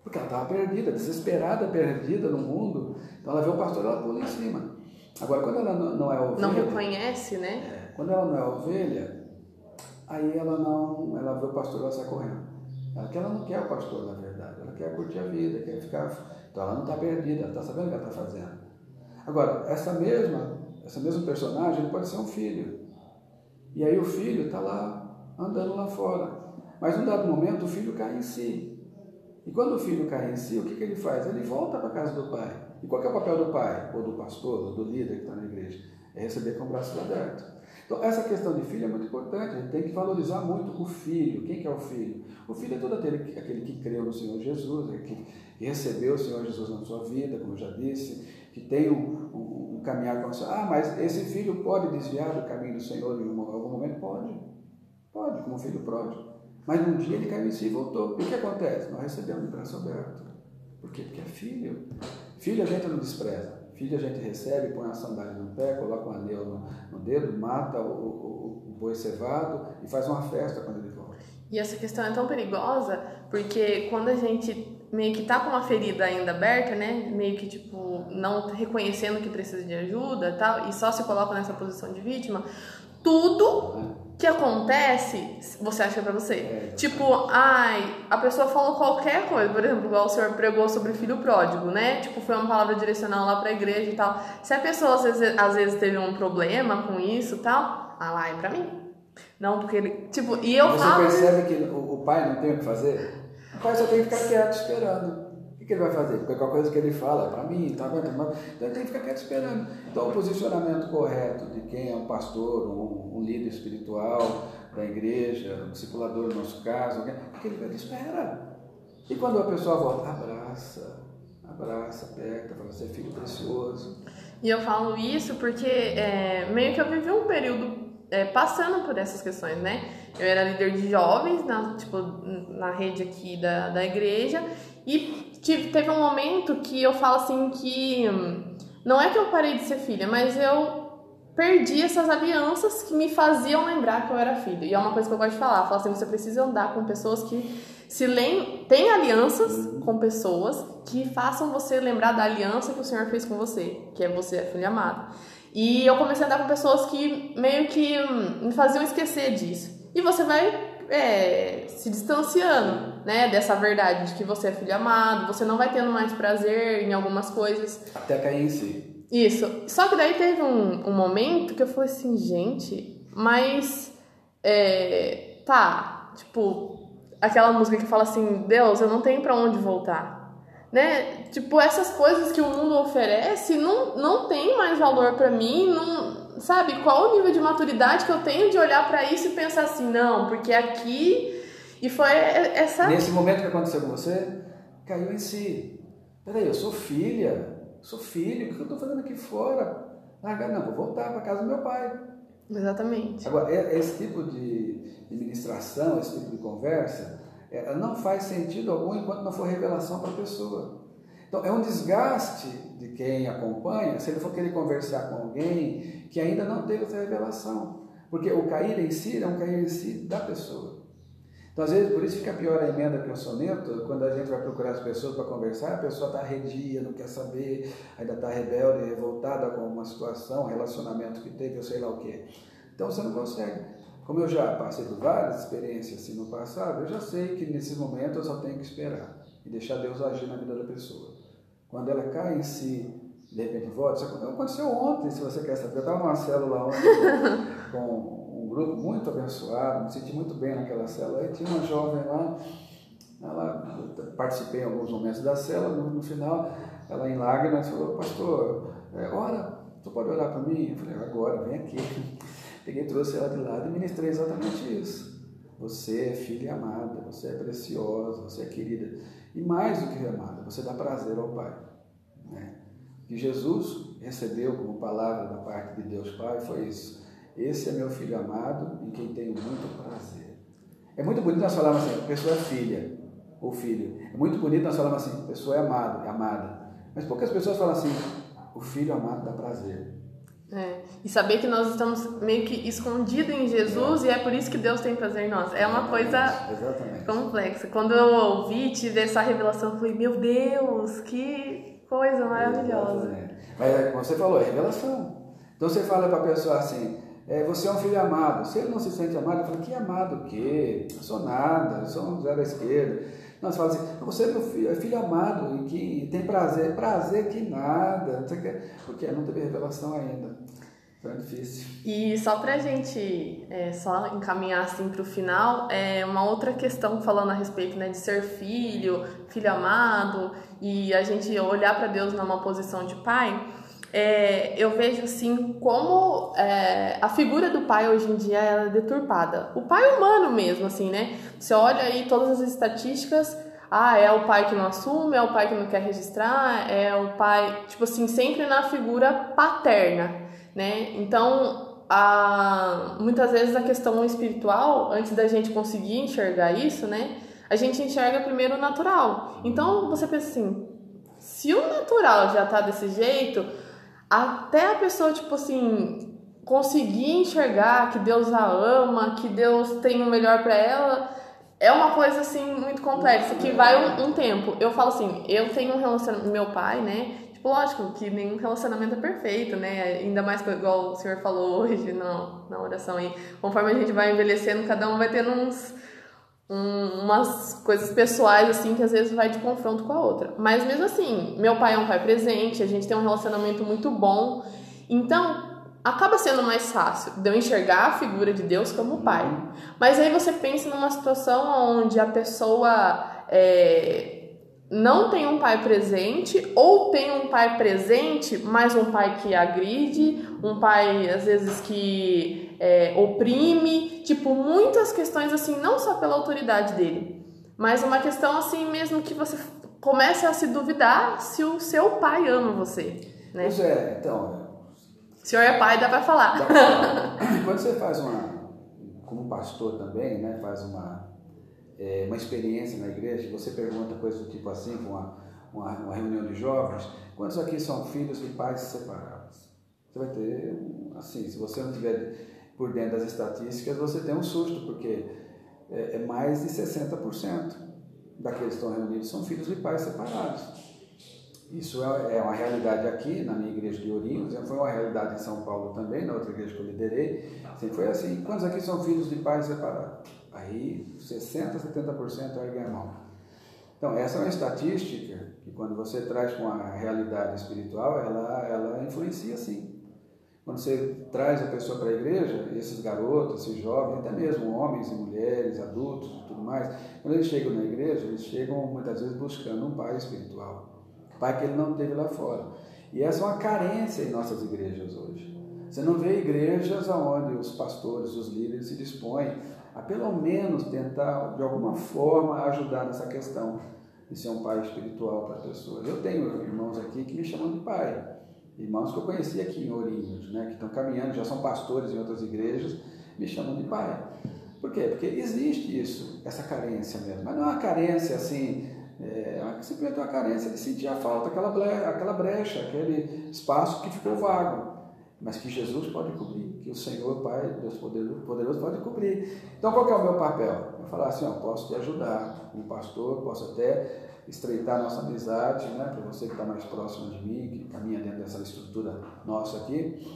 [SPEAKER 2] Porque ela estava perdida, desesperada, perdida no mundo. Então ela vê o pastor, ela pula em cima. Agora, quando ela não é ovelha.
[SPEAKER 1] Não reconhece, né?
[SPEAKER 2] É, quando ela não é ovelha, aí ela não. Ela vê o pastor, ela sai correndo. Ela, ela não quer o pastor, na verdade. Ela quer curtir a vida, quer ficar. Então ela não está perdida, ela está sabendo o que ela está fazendo. Agora, essa mesma, essa mesma personagem pode ser um filho. E aí o filho está lá, andando lá fora. Mas num dado momento o filho cai em si. E quando o filho cai em si, o que, que ele faz? Ele volta para a casa do pai. E qual é o papel do pai, ou do pastor, ou do líder que está na igreja? É receber com o braço aberto. Então, essa questão de filho é muito importante. A gente tem que valorizar muito o filho. Quem que é o filho? O filho é todo aquele, aquele que creu no Senhor Jesus, é que recebeu o Senhor Jesus na sua vida, como eu já disse, que tem um, caminhar com o Senhor. Ah, mas esse filho pode desviar do caminho do Senhor em algum momento? Pode. Pode, como filho pródigo. Mas um dia ele caiu em si e voltou. O que acontece? Nós recebemos de braço aberto. Por quê? Porque é filho. Filho a gente não despreza. Filho a gente recebe, põe a sandália no pé, coloca um anel no, no dedo, mata o, o, o boi cevado e faz uma festa quando ele volta.
[SPEAKER 1] E essa questão é tão perigosa porque quando a gente meio que tá com uma ferida ainda aberta, né? Meio que tipo não reconhecendo que precisa de ajuda, tal, e só se coloca nessa posição de vítima, tudo que acontece, você acha que é pra você.
[SPEAKER 2] É.
[SPEAKER 1] Tipo, ai, a pessoa falou qualquer coisa, por exemplo, igual o senhor pregou sobre filho pródigo, né? Tipo, foi uma palavra direcional lá pra igreja e tal. Se a pessoa às vezes, às vezes teve um problema com isso e tal, ah lá, é pra mim. Não, porque ele. Tipo, e eu
[SPEAKER 2] Você
[SPEAKER 1] falo.
[SPEAKER 2] percebe que o pai não tem o que fazer? O pai só tem que ficar quieto esperando. O que, ele vai fazer? Porque qualquer coisa que ele fala é para mim, tá vendo? Então ele tem que ficar quieto esperando. Então o posicionamento correto de quem é um pastor, um, um líder espiritual da igreja, um discipulador no nosso caso, que ele vai espera. E quando a pessoa volta, abraça, abraça, aperta, fala, você é filho precioso.
[SPEAKER 1] E eu falo isso porque é, meio que eu vivi um período é, passando por essas questões, né? Eu era líder de jovens na, tipo, na rede aqui da, da igreja e tive, teve um momento que eu falo assim que hum, não é que eu parei de ser filha, mas eu perdi essas alianças que me faziam lembrar que eu era filha. E é uma coisa que eu gosto de falar, falo assim, você precisa andar com pessoas que se lem tem alianças com pessoas que façam você lembrar da aliança que o Senhor fez com você, que é você, a filha amada. E eu comecei a andar com pessoas que meio que hum, me faziam esquecer disso. E você vai é, se distanciando, né, dessa verdade de que você é filho amado, você não vai tendo mais prazer em algumas coisas.
[SPEAKER 2] Até cair em si.
[SPEAKER 1] Isso. Só que daí teve um, um momento que eu falei assim, gente, mas é, tá, tipo, aquela música que fala assim, Deus, eu não tenho para onde voltar. Né? Tipo, essas coisas que o mundo oferece não, não tem mais valor para mim, não, sabe? Qual o nível de maturidade que eu tenho de olhar para isso e pensar assim, não, porque aqui e foi essa
[SPEAKER 2] Nesse momento que aconteceu com você, caiu em si. Peraí, eu sou filha, sou filho, o que eu estou fazendo aqui fora? Largar, não, vou voltar para casa do meu pai.
[SPEAKER 1] Exatamente.
[SPEAKER 2] Agora, é- esse tipo de de ministração, esse tipo de conversa, não faz sentido algum enquanto não for revelação para a pessoa. Então, é um desgaste de quem acompanha se ele for querer conversar com alguém que ainda não teve essa revelação. Porque o cair em si é um cair em si da pessoa. Então, às vezes, por isso fica pior a emenda que o soneto, quando a gente vai procurar as pessoas para conversar, a pessoa está arredia, não quer saber, ainda está rebelde, revoltada com uma situação, relacionamento que teve, ou sei lá o quê. Então, você não consegue. Como eu já passei por várias experiências assim no passado, eu já sei que nesse momento eu só tenho que esperar e deixar Deus agir na vida da pessoa. Quando ela cai em si, de repente volta, isso aconteceu ontem, se você quer saber. Eu estava numa célula ontem *laughs* com um grupo muito abençoado, me senti muito bem naquela célula. Aí tinha uma jovem lá, ela, participei em alguns momentos da célula, no, no final, ela em lágrimas falou, pastor, é, ora, tu pode orar para mim? Eu falei, agora, vem aqui. Peguei, trouxe ela de lado e ministrei exatamente isso. Você é filha amada, você é preciosa, você é querida. E mais do que amada, você dá prazer ao Pai. Né? Que Jesus recebeu como palavra da parte de Deus Pai foi isso. Esse é meu filho amado em quem tenho muito prazer. É muito bonito nós falarmos assim, pessoa é filha ou filho. É muito bonito nós falarmos assim, pessoa é amado, é amada. Mas poucas pessoas falam assim, o filho amado dá prazer.
[SPEAKER 1] É. E saber que nós estamos meio que escondidos em Jesus e é por isso que Deus tem prazer em nós. É uma coisa
[SPEAKER 2] Exatamente.
[SPEAKER 1] complexa. Quando eu ouvi, tive essa revelação, eu falei, meu Deus, que coisa maravilhosa.
[SPEAKER 2] Exatamente. Mas é como você falou, é revelação. Então você fala para a pessoa assim, é, você é um filho amado. Se ele não se sente amado, ele fala, que amado o quê? Eu sou nada, eu sou um zero à esquerda. Nós falamos assim, você é meu filho, é filho amado e que tem prazer. Prazer que nada. Não. Porque não teve revelação ainda. É difícil.
[SPEAKER 1] E só pra gente é, só encaminhar assim pro final, é uma outra questão falando a respeito né, de ser filho, filho amado, e a gente olhar para Deus numa posição de pai, é, eu vejo assim como é, a figura do pai hoje em dia é deturpada. O pai humano mesmo, assim, né? Você olha aí todas as estatísticas, ah, é o pai que não assume, é o pai que não quer registrar, é o pai, tipo assim, sempre na figura paterna, né? Então, a, muitas vezes a questão espiritual, antes da gente conseguir enxergar isso, né? A gente enxerga primeiro o natural. Então, você pensa assim, se o natural já tá desse jeito, até a pessoa, tipo assim, conseguir enxergar que Deus a ama, que Deus tem o melhor para ela, é uma coisa assim muito complexa que vai um, um, tempo. Eu falo assim, eu tenho um relacionamento, meu pai, né? Lógico que nenhum relacionamento é perfeito, né? Ainda mais igual o senhor falou hoje na, na oração aí. Conforme a gente vai envelhecendo, cada um vai tendo uns um, umas coisas pessoais assim que às vezes vai de confronto com a outra. Mas mesmo assim, meu pai é um pai presente, a gente tem um relacionamento muito bom. Então, acaba sendo mais fácil de eu enxergar a figura de Deus como pai. Mas aí você pensa numa situação onde a pessoa é, não tem um pai presente ou tem um pai presente, mas um pai que agride, um pai às vezes que é, oprime, tipo muitas questões assim, não só pela autoridade dele, mas uma questão assim mesmo que você comece a se duvidar se o seu pai ama você. Né?
[SPEAKER 2] Pois é, então
[SPEAKER 1] o senhor é pai, dá para falar. Dá pra
[SPEAKER 2] falar. *laughs* Quando você faz uma, como pastor também, né, faz uma, é, uma experiência na igreja, você pergunta coisas do tipo assim, com uma, uma, uma, reunião de jovens, quantos aqui são filhos de pais separados? Você vai ter, assim, se você não tiver por dentro das estatísticas, você tem um susto, porque é, é mais de 60% daqueles que estão reunidos são filhos de pais separados. Isso é, é uma realidade aqui na minha igreja de Ourinhos, foi uma realidade em São Paulo também, na outra igreja que eu liderei. Sempre foi assim. Quantos aqui são filhos de pais separados? Aí 60%, 70% erguem a mão. Então, essa é uma estatística que quando você traz com a realidade espiritual, ela, ela influencia sim. Quando você traz a pessoa para a igreja, esses garotos, esses jovens, até mesmo homens e mulheres, adultos e tudo mais, quando eles chegam na igreja, eles chegam muitas vezes buscando um pai espiritual pai que ele não teve lá fora. E essa é uma carência em nossas igrejas hoje. Você não vê igrejas onde os pastores, os líderes se dispõem a pelo menos tentar, de alguma forma, ajudar nessa questão de ser um pai espiritual para pessoas. Eu tenho irmãos aqui que me chamam de pai. Irmãos que eu conheci aqui em Ourinhos, né, que estão caminhando, já são pastores em outras igrejas, me chamam de pai. Por quê? Porque existe isso, essa carência mesmo. Mas não é uma carência assim, é, simplesmente uma carência de sentir a falta, aquela brecha, aquele espaço que ficou vago, mas que Jesus pode cobrir, que o Senhor, Pai, Deus poderoso, pode cobrir. Então, qual é o meu papel? Eu falar assim, ó, posso te ajudar como pastor, posso até estreitar nossa amizade, né, para você que está mais próximo de mim, que caminha dentro dessa estrutura nossa aqui,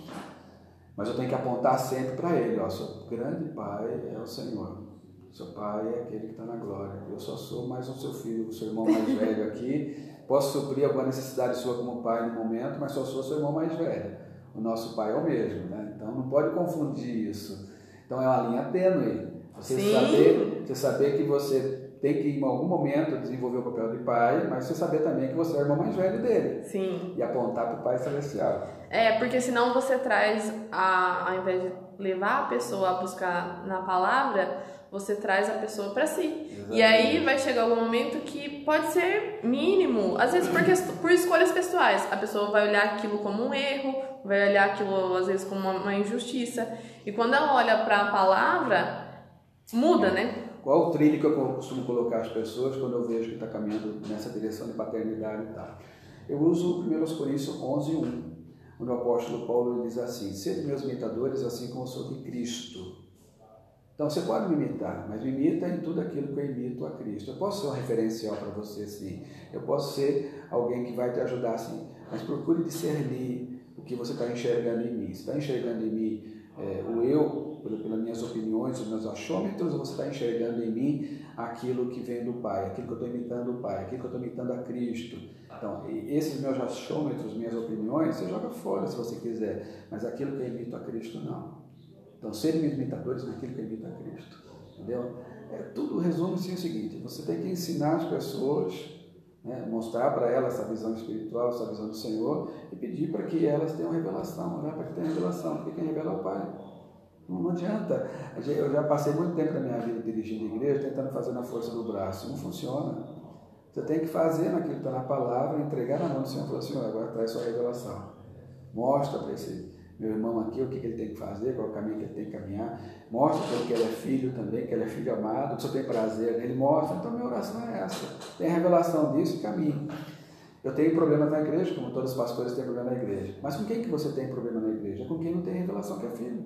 [SPEAKER 2] mas eu tenho que apontar sempre para Ele, ó, seu grande Pai é o Senhor. Seu pai é aquele que está na glória. Eu só sou mais um seu filho, o seu irmão mais velho aqui. Posso suprir alguma necessidade sua como pai no momento, mas só sou seu irmão mais velho. O nosso pai é o mesmo, né? Então não pode confundir isso. Então é uma linha tênue. Você saber, você saber que você tem que em algum momento desenvolver o papel de pai, mas você saber também que você é o irmão mais velho dele.
[SPEAKER 1] Sim.
[SPEAKER 2] E apontar para o pai celestial.
[SPEAKER 1] É, porque senão você traz, a, ao invés de levar a pessoa a buscar na palavra, você traz a pessoa para si. Exatamente. E aí vai chegar algum momento que pode ser mínimo, às vezes por, por escolhas pessoais. A pessoa vai olhar aquilo como um erro, vai olhar aquilo às vezes como uma, injustiça. E quando ela olha para a palavra, muda, né?
[SPEAKER 2] Qual o trilho que eu costumo colocar as pessoas quando eu vejo que está caminhando nessa direção de paternidade e tal? Eu uso 1 Coríntios 11, 1, onde o apóstolo Paulo diz assim: Sede meus imitadores, assim como sou de Cristo. Então você pode me imitar, mas me imita em tudo aquilo que eu imito a Cristo. Eu posso ser um referencial para você, sim. Eu posso ser alguém que vai te ajudar, sim. Mas procure discernir o que você está enxergando em mim. Você está enxergando em mim é, o eu, pelas minhas opiniões, os meus achômetros, ou você está enxergando em mim aquilo que vem do Pai, aquilo que eu estou imitando o Pai, aquilo que eu estou imitando a Cristo. Então, esses meus achômetros, minhas opiniões, você joga fora se você quiser, mas aquilo que eu imito a Cristo, não. Então, serem imitadores naquilo que imita Cristo. Entendeu? É, tudo resume-se o seguinte: você tem que ensinar as pessoas, né, mostrar para elas essa visão espiritual, essa visão do Senhor e pedir para que elas tenham revelação, né, para que tenham revelação, porque quem revela é o Pai. Não, não adianta. Eu já passei muito tempo da minha vida dirigindo igreja, tentando fazer na força do braço. Não funciona. Você tem que fazer naquilo que está na palavra, entregar na mão do Senhor e falar, Senhor, agora traz sua revelação. Mostra para esse meu irmão aqui, o que, ele tem que fazer, qual é o caminho que ele tem que caminhar. Mostra para ele que ele é filho também, que ele é filho amado, que você tem prazer nele. Mostra. Então, minha oração é essa. Tem a revelação disso e caminho. Eu tenho problema na igreja, como todos os pastores têm problema na igreja. Mas com quem que você tem problema na igreja? Com quem não tem revelação que é filho.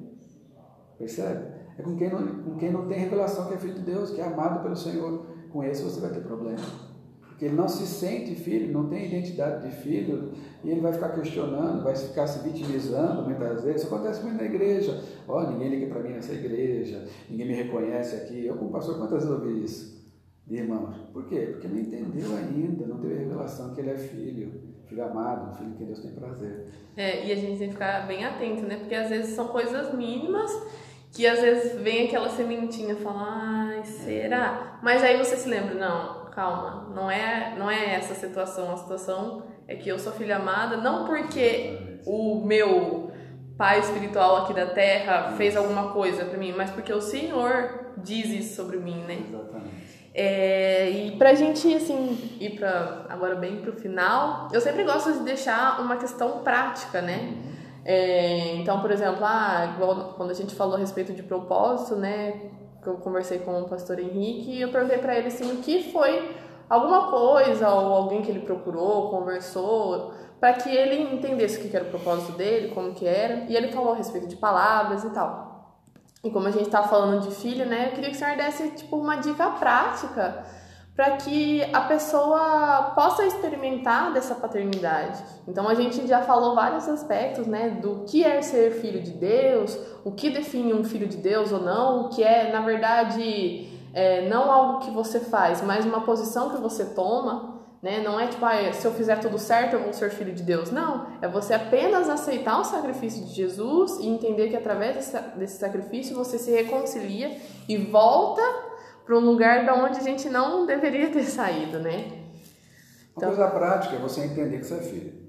[SPEAKER 2] Percebe? É com quem, não, com quem não tem revelação que é filho de Deus, que é amado pelo Senhor. Com esse você vai ter problema. Porque ele não se sente filho, não tem identidade de filho, e ele vai ficar questionando, vai ficar se vitimizando muitas vezes. Isso acontece muito na igreja. Ó, oh, ninguém liga para mim nessa igreja, ninguém me reconhece aqui. Eu, como pastor, quantas vezes ouvi isso? De. Por quê? Porque não entendeu ainda, não teve revelação que ele é filho, filho amado, filho que Deus tem prazer.
[SPEAKER 1] É, e a gente tem que ficar bem atento, né? Porque às vezes são coisas mínimas que às vezes vem aquela sementinha, fala, ai, será? Mas aí você se lembra, não, calma, não é, não é essa a situação, a situação é que eu sou filha amada, não porque o meu pai espiritual aqui da terra fez alguma coisa para mim, mas porque o Senhor diz isso sobre mim, né?
[SPEAKER 2] Exatamente.
[SPEAKER 1] É, e pra gente, assim, ir pra, agora bem pro final, eu sempre gosto de deixar uma questão prática, né? Uhum. É, então, por exemplo, ah, igual quando a gente falou a respeito de propósito, né, eu conversei com o pastor Henrique, e eu perguntei para ele assim, o que foi alguma coisa ou alguém que ele procurou, conversou, para que ele entendesse o que era o propósito dele, como que era, e ele falou a respeito de palavras e tal. E como a gente está falando de filho, né, eu queria que o senhor desse tipo uma dica prática para que a pessoa possa experimentar dessa paternidade. Então a gente já falou vários aspectos, né, do que é ser filho de Deus, o que define um filho de Deus ou não, o que é na verdade é, não algo que você faz, mas uma posição que você toma. Né? Não é tipo, ah, se eu fizer tudo certo eu vou ser filho de Deus. Não, é você apenas aceitar o sacrifício de Jesus e entender que através desse sacrifício você se reconcilia e volta para um lugar da onde a gente não deveria ter saído, né?
[SPEAKER 2] Então... Uma coisa prática é você entender que você é filho.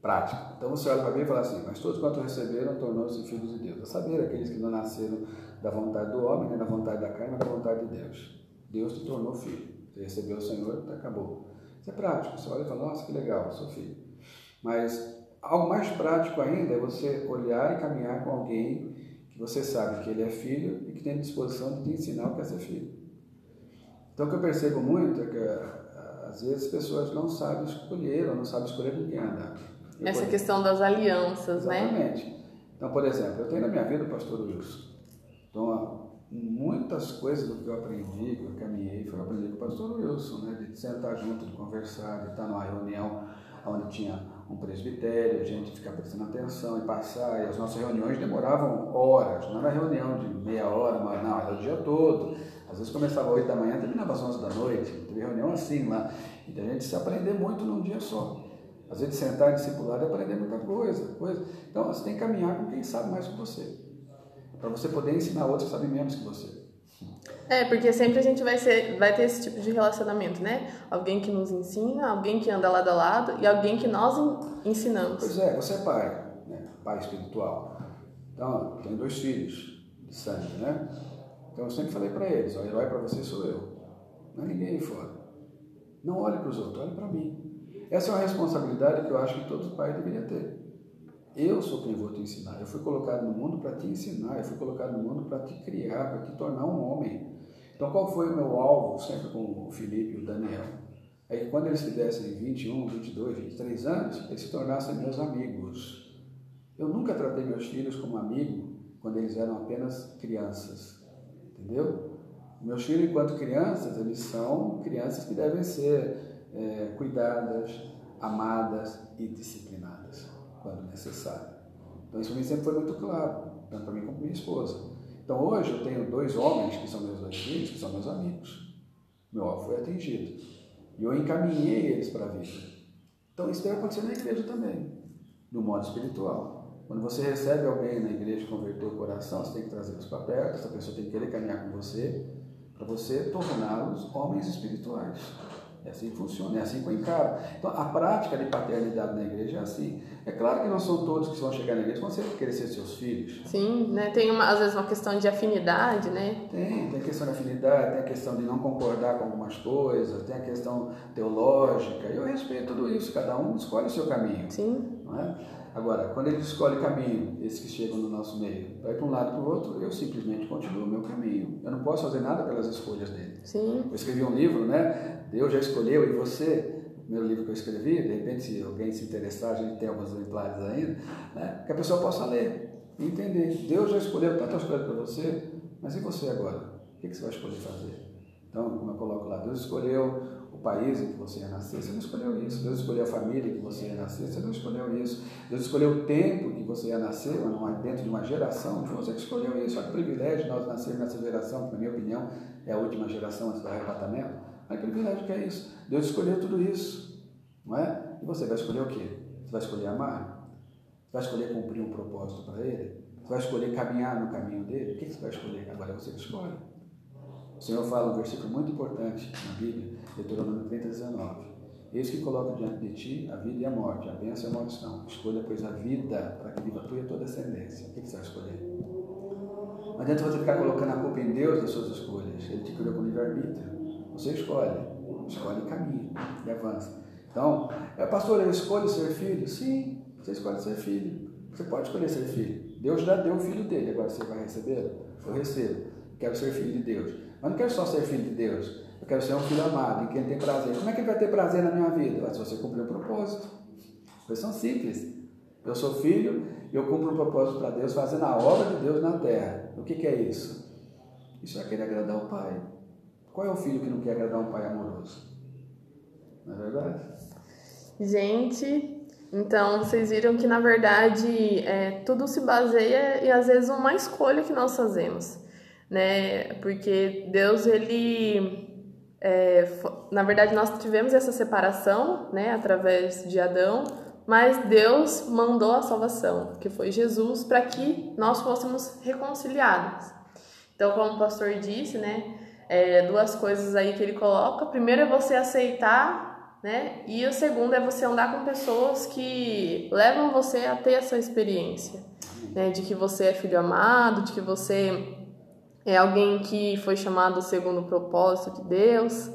[SPEAKER 2] Prática. Então você olha para mim e fala assim, mas todos quanto receberam tornou-se filhos de Deus. É saber aqueles que não nasceram da vontade do homem, nem da vontade da carne, mas da vontade de Deus. Deus te tornou filho. Você recebeu o Senhor, acabou. Isso é prático. Você olha e fala, nossa, que legal, sou filho. Mas algo mais prático ainda é você olhar e caminhar com alguém que você sabe que ele é filho e que tem disposição de te ensinar o que é ser filho. Então, o que eu percebo muito é que, eh, às vezes, as pessoas não sabem escolher ou não sabem escolher com quem andar.
[SPEAKER 1] Essa questão das alianças,
[SPEAKER 2] Exatamente. né? Exatamente. Então, por exemplo, eu tenho na minha vida o pastor Wilson. Então, muitas coisas do que eu aprendi, que eu caminhei, foi aprender com o pastor Wilson, né? De sentar junto, de conversar, de estar numa reunião onde tinha um presbitério, a gente ficar prestando atenção e passar, e as nossas reuniões demoravam horas, não era reunião de meia hora, mas não, era o dia todo. Às vezes começava às 8 da manhã, terminava às 11 da noite, teve reunião assim lá. E a gente se aprender muito num dia só. Às vezes sentar em discipulado e aprender muita coisa, coisa. Então você tem que caminhar com quem sabe mais que você. Para você poder ensinar outros que sabem menos que você.
[SPEAKER 1] É, porque sempre a gente vai, ser, vai ter esse tipo de relacionamento, né? Alguém que nos ensina, alguém que anda lado a lado e alguém que nós ensinamos.
[SPEAKER 2] Pois é, você é pai, né? pai espiritual. Então, tem dois filhos de sangue, né? Então eu sempre falei para eles, o herói para você sou eu, não é ninguém aí fora. Não olhe para os outros, olhe para mim. Essa é uma responsabilidade que eu acho que todo pai deveria ter. Eu sou quem vou te ensinar. Eu fui colocado no mundo para te ensinar, eu fui colocado no mundo para te criar, para te tornar um homem. Então qual foi o meu alvo, sempre com o Felipe e o Daniel? É que quando eles tivessem 21, 22, 23 anos, eles se tornassem meus amigos. Eu nunca tratei meus filhos como amigo quando eles eram apenas crianças. Entendeu? Meus filhos, enquanto crianças, eles são crianças que devem ser é, cuidadas, amadas e disciplinadas, quando necessário. Então, isso sempre foi muito claro, tanto para mim como para minha esposa. Então, hoje eu tenho dois homens que são meus dois filhos, que são meus amigos. Meu alvo foi atingido. E eu encaminhei eles para a vida. Então, isso deve acontecer na igreja também, no modo espiritual. Quando você recebe alguém na igreja que converteu o coração, você tem que trazer los para perto, essa pessoa tem que querer caminhar com você, para você torná-los homens espirituais. É assim que funciona, é assim que eu encaro. Então, a prática de paternidade na igreja é assim. É claro que não são todos que vão chegar na igreja vão querer ser seus filhos.
[SPEAKER 1] Sim, né? tem uma, às vezes uma questão de afinidade, né?
[SPEAKER 2] Tem, tem a questão de afinidade, tem a questão de não concordar com algumas coisas, tem a questão teológica. Eu respeito tudo isso, cada um escolhe o seu caminho.
[SPEAKER 1] Sim.
[SPEAKER 2] Não é? Agora, quando ele escolhe caminho, esses que chegam no nosso meio, vai para um lado e para o outro, eu simplesmente continuo o meu caminho. Eu não posso fazer nada pelas escolhas dele.
[SPEAKER 1] Sim.
[SPEAKER 2] Eu escrevi um livro, né? Deus já escolheu e você, o primeiro livro que eu escrevi, de repente, se alguém se interessar, a gente tem alguns exemplares ainda, né? que a pessoa possa ler. entender. Deus já escolheu tantas coisas para você, mas e você agora? O que você vai escolher fazer? Então, como eu coloco lá, Deus escolheu país em que você ia nascer, você não escolheu isso. Deus escolheu a família em que você ia nascer, você não escolheu isso. Deus escolheu o tempo em que você ia nascer, dentro de uma geração, você que escolheu isso. Olha que privilégio nós nascermos nessa geração, que na minha opinião é a última geração antes do arrebatamento. Olha que privilégio que é isso. Deus escolheu tudo isso, não é? E você vai escolher o quê? Você vai escolher amar? Você vai escolher cumprir um propósito para Ele? Você vai escolher caminhar no caminho dele? O que você vai escolher? Agora é você escolhe. O Senhor fala um versículo muito importante na Bíblia, Deuteronômio 30, 19. Eis que coloca diante de ti a vida e a morte, a bênção e a maldição. Escolha, pois, a vida para que viva tu e a tua descendência. O que você vai escolher? Não adianta você ficar colocando a culpa em Deus das suas escolhas. Ele te criou com livre-arbítrio. Você escolhe. Escolhe caminha e avança. Então, é, pastor, eu escolho ser filho? Sim, você escolhe ser filho. Você pode escolher ser filho. Deus já deu o filho dele, agora você vai receber? Eu recebo. Quero ser filho de Deus. Mas não quero só ser filho de Deus. Eu quero ser um filho amado, em quem tem prazer. Como é que ele vai ter prazer na minha vida? Se você cumprir o propósito. Questão simples. Eu sou filho e eu cumpro o propósito para Deus, fazendo a obra de Deus na terra. O que, que é isso? Isso é querer agradar o Pai. Qual é o filho que não quer agradar um Pai amoroso? Não é verdade?
[SPEAKER 1] Gente, então vocês viram que na verdade é, tudo se baseia e às vezes uma escolha que nós fazemos né? Porque Deus, ele. É, na verdade, nós tivemos essa separação, né, através de Adão, mas Deus mandou a salvação, que foi Jesus, para que nós fôssemos reconciliados. Então, como o pastor disse, né, é, duas coisas aí que ele coloca. Primeiro é você aceitar, né, e o segundo é você andar com pessoas que levam você a ter essa experiência, né, de que você é filho amado, de que você é alguém que foi chamado segundo o propósito de Deus.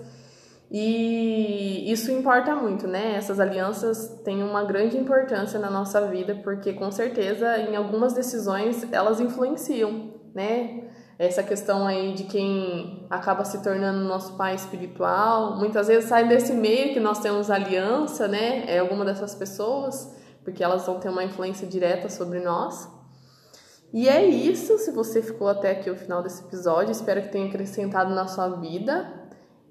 [SPEAKER 1] E isso importa muito, né? Essas alianças têm uma grande importância na nossa vida, porque com certeza em algumas decisões elas influenciam, né? Essa questão aí de quem acaba se tornando nosso pai espiritual, muitas vezes sai desse meio que nós temos aliança, né? É alguma dessas pessoas, porque elas vão ter uma influência direta sobre nós. E é isso. Se você ficou até aqui o final desse episódio, espero que tenha acrescentado na sua vida.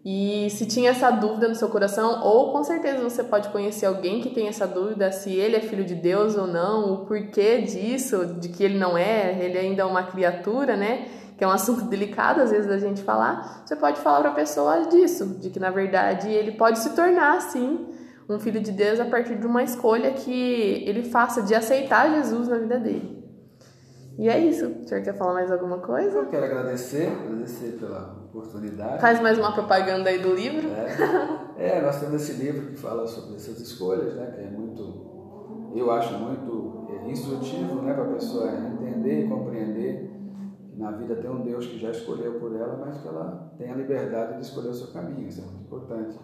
[SPEAKER 1] E se tinha essa dúvida no seu coração, ou com certeza você pode conhecer alguém que tem essa dúvida se ele é filho de Deus ou não, o porquê disso, de que ele não é, ele ainda é uma criatura, né? Que é um assunto *laughs* delicado às vezes da gente falar. Você pode falar para a pessoa disso, de que na verdade ele pode se tornar assim um filho de Deus a partir de uma escolha que ele faça de aceitar Jesus na vida dele. E é isso. O senhor quer falar mais alguma coisa?
[SPEAKER 2] Eu quero agradecer, agradecer pela oportunidade.
[SPEAKER 1] Faz mais uma propaganda aí do livro.
[SPEAKER 2] É, é nós temos esse livro que fala sobre essas escolhas, né? Que é muito, eu acho muito é, instrutivo, né? Para a pessoa entender e compreender que na vida tem um Deus que já escolheu por ela, mas que ela tem a liberdade de escolher o seu caminho. Isso é muito importante.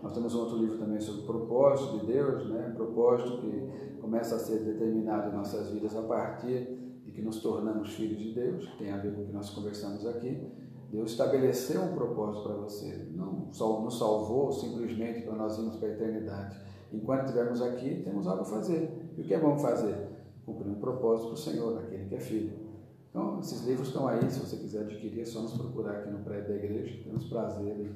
[SPEAKER 2] Nós temos um outro livro também sobre o propósito de Deus, né? Propósito que começa a ser determinado em nossas vidas a partir que nos tornamos filhos de Deus, que tem a ver com o que nós conversamos aqui, Deus estabeleceu um propósito para você, não nos salvou simplesmente para nós irmos para a eternidade. Enquanto estivermos aqui, temos algo a fazer. E o que é bom fazer? Cumprir um propósito para o Senhor, naquele que é filho. Então, esses livros estão aí, se você quiser adquirir, é só nos procurar aqui no prédio da igreja, temos prazer em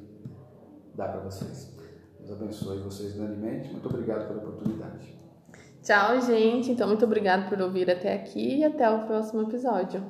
[SPEAKER 2] dar para vocês. Deus abençoe vocês grandemente. Muito obrigado pela oportunidade.
[SPEAKER 1] Tchau, gente. Então, muito obrigada por ouvir até aqui e até o próximo episódio.